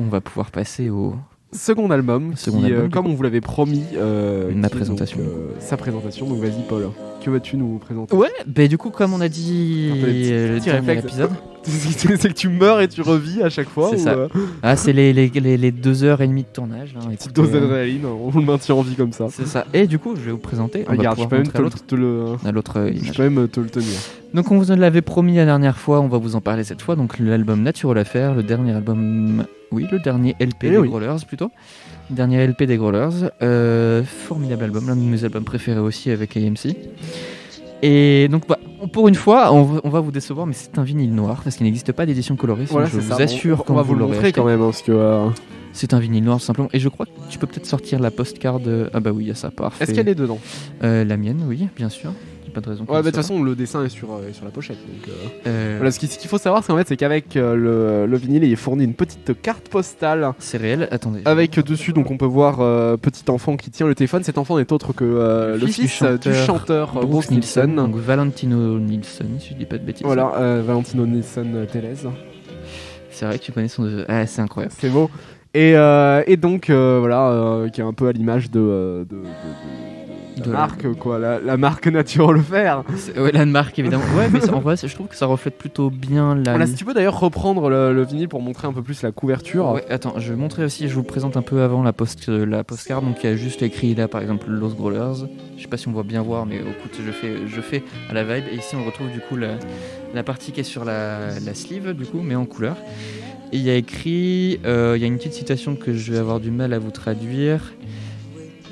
va pouvoir passer au second album, Second qui, album, euh, comme on vous l'avait promis, euh, Ma qui est présentation. donc, euh, sa présentation. Donc vas-y, Paul, que vas-tu nous présenter? Ouais, bah du coup, comme on a dit peu C'est que tu meurs et tu revis à chaque fois C'est ou, ça. euh, ah, c'est les, les, les, les deux heures et demie de tournage. Là, Petite dose euh, d'adrénaline, on le maintient en vie comme ça. C'est ça. Et du coup, je vais vous présenter. On va Regarde, je peux même te, l'autre, te le, à l'autre je image. peux même te le tenir. Donc on vous en l'avait promis la dernière fois, on va vous en parler cette fois. Donc l'album Natural Affair, le dernier album, oui, le dernier LP Eh des oui. Growlers plutôt. Dernier LP des Growlers, euh, formidable album, l'un de mes albums préférés aussi avec AMC. Et donc bah, pour une fois, on va, on va vous décevoir, mais c'est un vinyle noir parce qu'il n'existe pas d'édition colorée. Voilà, je vous ça. assure on, qu'on on va vous le montrer quand même, hein, parce que. euh, C'est un vinyle noir simplement. Et je crois que tu peux peut-être sortir la postcard. de- Ah bah oui, il y a ça, parfait. Est-ce qu'elle est dedans Euh, La mienne, oui, bien sûr. Pas de raison. Ouais, de toute façon, le dessin est sur, euh, est sur la pochette. Donc, euh. Euh, Voilà, ce qui- ce qu'il faut savoir, c'est qu'en fait, c'est qu'avec euh, le, le vinyle, il est fourni une petite carte postale C'est réel. Attendez. avec dessus, donc on peut voir euh, petit enfant qui tient le téléphone. Cet enfant n'est autre que euh, le, fils, euh, du chanteur, Bruce Nielsen. Donc Valentino Nielsen, si je dis pas de bêtises. Voilà, euh, Valentino Nielsen Télez. C'est vrai que tu connais son. Ah, c'est incroyable. C'est beau. Et, euh, et donc, voilà, qui est un peu à l'image de, de, de- de- de la la- marque, quoi, la, la marque Natural Faire. C'est- Ouais, la marque évidemment. Ouais, mais c'est- en vrai, je trouve que ça reflète plutôt bien la. Voilà, si tu peux d'ailleurs reprendre le, le vinyle pour montrer un peu plus la couverture. Ouais, attends, je vais montrer aussi, je vous présente un peu avant la, post, euh, la postcard. Donc il y a juste écrit là par exemple Los Growlers. Je sais pas si on voit bien voir, mais écoute, je fais, je fais à la vibe. Et ici on retrouve du coup la, la partie qui est sur la, la sleeve, du coup, mais en couleur. Et il y a écrit, euh, il y a une petite citation que je vais avoir du mal à vous traduire.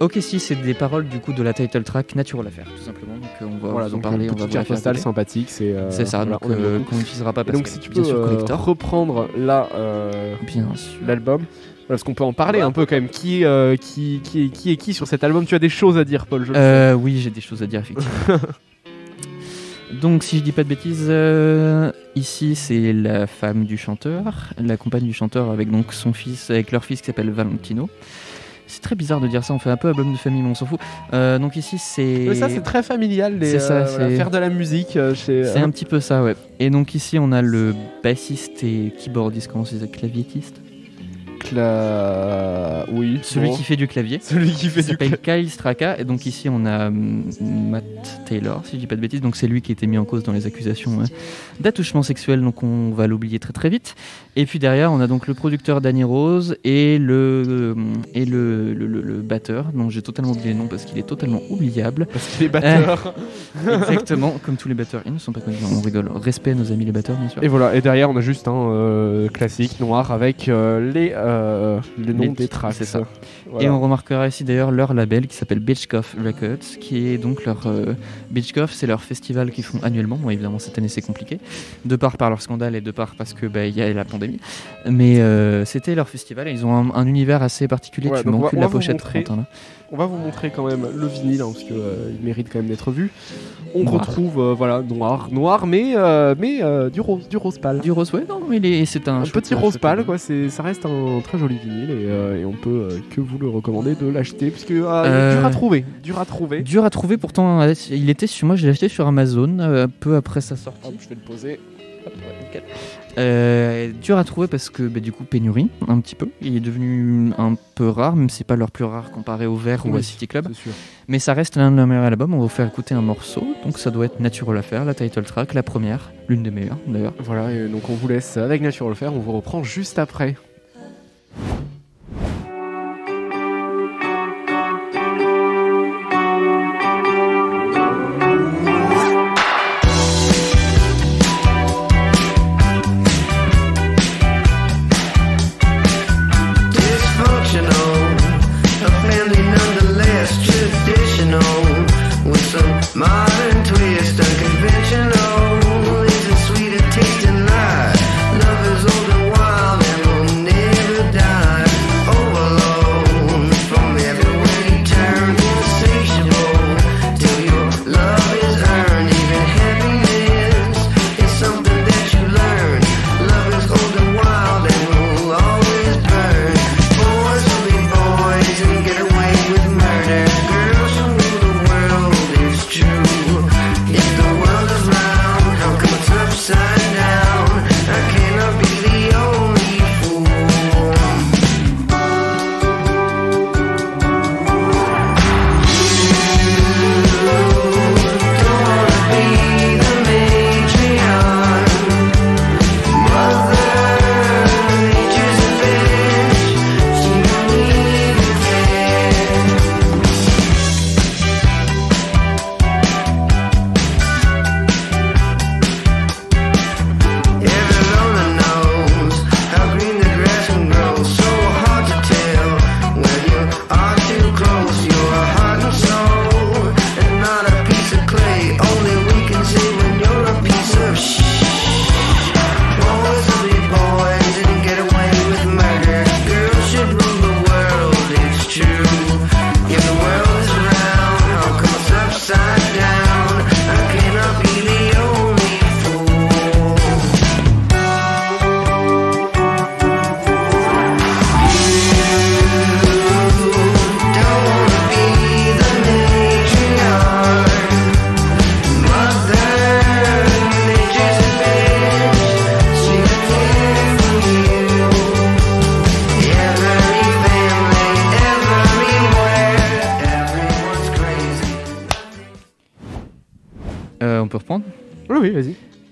Ok, si, c'est des paroles du coup de la title track Natural Affair, tout simplement. Donc euh, on va Voilà, vous en parler, une on va carte postale sympathique. C'est euh, C'est ça, voilà, donc euh, qu'on n'utilisera pas parce donc si tu bien peux sûr euh, reprendre là l'album, parce qu'on peut en parler un peu quand même? Qui, euh, qui, qui, est, qui est qui sur cet album? Tu as des choses à dire, Paul je. Euh, oui, j'ai des choses à dire effectivement. Donc, si je dis pas de bêtises, euh, ici c'est la femme du chanteur, la compagne du chanteur avec donc son fils, avec leur fils qui s'appelle Valentino. C'est très bizarre de dire ça, on fait un peu album de famille, mais on s'en fout. Euh, donc ici c'est. Mais ça, c'est très familial, les, ça, euh, voilà, faire de la musique euh, chez. C'est un petit peu ça, ouais. Et donc ici on a le bassiste et keyboardiste, comment c'est ça, claviétiste? Cla- Oui. Celui bon. qui fait du clavier. Celui qui fait Il du. s'appelle Kyle Straka et donc ici on a Matt Taylor si je dis pas de bêtises donc c'est lui qui a été mis en cause dans les accusations hein, d'attouchement sexuel donc on va l'oublier très très vite et puis derrière on a donc le producteur Danny Rose et le hum, et le, le, le- le batteur dont j'ai totalement oublié le nom parce qu'il est totalement oubliable Parce qu'il est batteur. exactement comme tous les batteurs ils ne sont pas connus on rigole respect à nos amis les batteurs bien sûr Et voilà, et derrière on a juste un euh, classique noir avec euh, les, euh, les noms Les des tracks. c'est ça. Voilà. Et on remarquera ici d'ailleurs leur label qui s'appelle Beachcoff Records, qui est donc leur. Euh, Beachcoff, c'est leur festival qu'ils font annuellement. Bon, évidemment, cette année c'est compliqué, de part par leur scandale et de part parce que bah, il y a la pandémie. Mais euh, c'était leur festival et ils ont un, un univers assez particulier. Ouais, tu manques la pochette, montrer. Quentin, là. On va vous montrer quand même le vinyle hein, parce que euh, il mérite quand même d'être vu. On Noir. retrouve euh, voilà noir, noir, mais euh, mais du rose, du rose pâle. Du rose, ouais, non, il est- c'est un, Un petit rose pâle, quoi. C'est, ça reste un très joli vinyle et, et on peut que vous le recommander de l'acheter parce que dur à trouver, dur à trouver. Dur à trouver, pourtant, il était sur moi, je l'ai acheté sur Amazon peu après sa sortie. Hop, je vais le poser. Euh, dur à trouver parce que bah, du coup pénurie un petit peu. Il est devenu un peu rare, même si c'est pas leur plus rare comparé au Vert ou à City Club. Mais ça reste l'un de leurs meilleurs albums. On va vous faire écouter un morceau, donc ça doit être Natural Affair, la title track, la première, l'une des meilleures d'ailleurs. Voilà, et donc on vous laisse avec Natural Faire. On vous reprend juste après.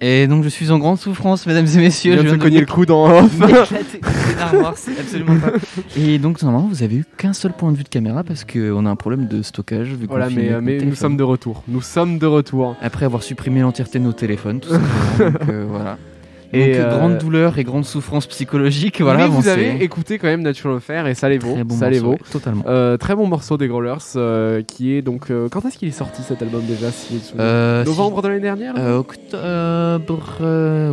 Et donc je suis en grande souffrance, mesdames et messieurs. Je viens de cogner le coude en off. c'est absolument pas. Et donc normalement vous avez eu qu'un seul point de vue de caméra parce qu'on a un problème de stockage. Vu voilà, mais, mais nous sommes de retour. Nous sommes de retour. Après avoir supprimé l'entièreté de nos téléphones, tout simplement. donc, euh, voilà. Et Donc, euh, grande douleur et grande souffrance psychologique. Voilà, mais vous avez écouté quand même Natural Affair et ça les vaut. ça les vaut. totalement. Euh, très bon morceau des Growlers euh, qui est donc. quand est-ce qu'il est sorti cet album déjà si Novembre de l'année dernière Octobre.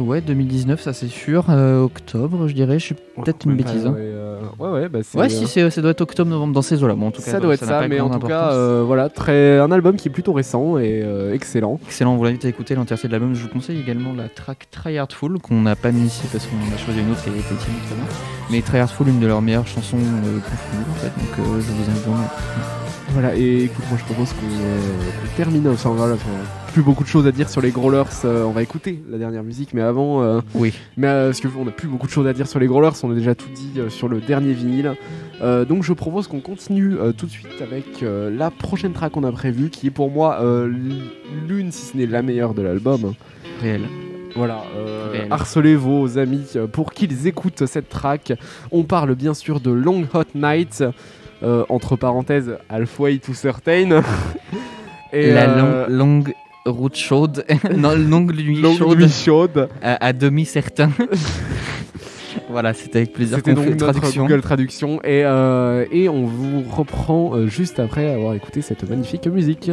ouais, 2019, ça c'est sûr. octobre, je dirais. Je suis peut-être une bêtise. Hein. ouais, ouais, bah ouais si ça doit être octobre-novembre dans ces eaux-là. Bon, en tout cas, ça doit être ça, mais en tout cas, voilà, très, un album qui est plutôt récent et excellent. Excellent, vous l'invite à écouter l'entièreté de l'album. Je vous conseille également la track Try qu'on n'a pas mis ici parce qu'on a choisi une autre qui était très bien. Mais Try une de leurs meilleures chansons euh, en fait, donc euh, je vous invite vraiment. Voilà, et écoute, moi je propose qu'on euh, termine. Enfin, voilà, plus beaucoup de choses à dire sur les Growlers. on va écouter la dernière musique, mais avant. oui. Mais parce qu'on a plus beaucoup de choses à dire sur les Growlers, on a déjà tout dit sur le dernier vinyle. donc je propose qu'on continue tout de suite avec la prochaine track qu'on a prévue, qui est pour moi l'une, si ce n'est la meilleure de l'album. Réel. Voilà, euh, harcelez vos amis pour qu'ils écoutent cette track. On parle bien sûr de Long Hot Night, euh, entre parenthèses, Halfway to Certain. Et la euh, longue route chaude, non, longue nuit chaude, À, demi certain. voilà, c'était avec plaisir C'était donc notre traduction. Google Traduction. Et, et on vous reprend juste après avoir écouté cette magnifique musique.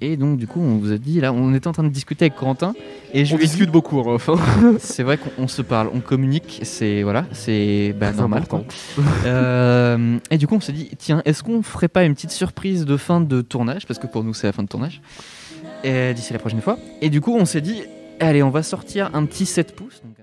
Et donc, du coup, on vous a dit, là, on était en train de discuter avec Quentin. Et je on discute beaucoup, enfin. c'est vrai qu'on se parle, on communique, c'est voilà, c'est bah, normal. euh, et du coup, on s'est dit, tiens, est-ce qu'on ferait pas une petite surprise de fin de tournage? Parce que pour nous, c'est la fin de tournage. D'ici la prochaine fois. Et du coup, on s'est dit, allez, on va sortir un petit 7 pouces. Donc,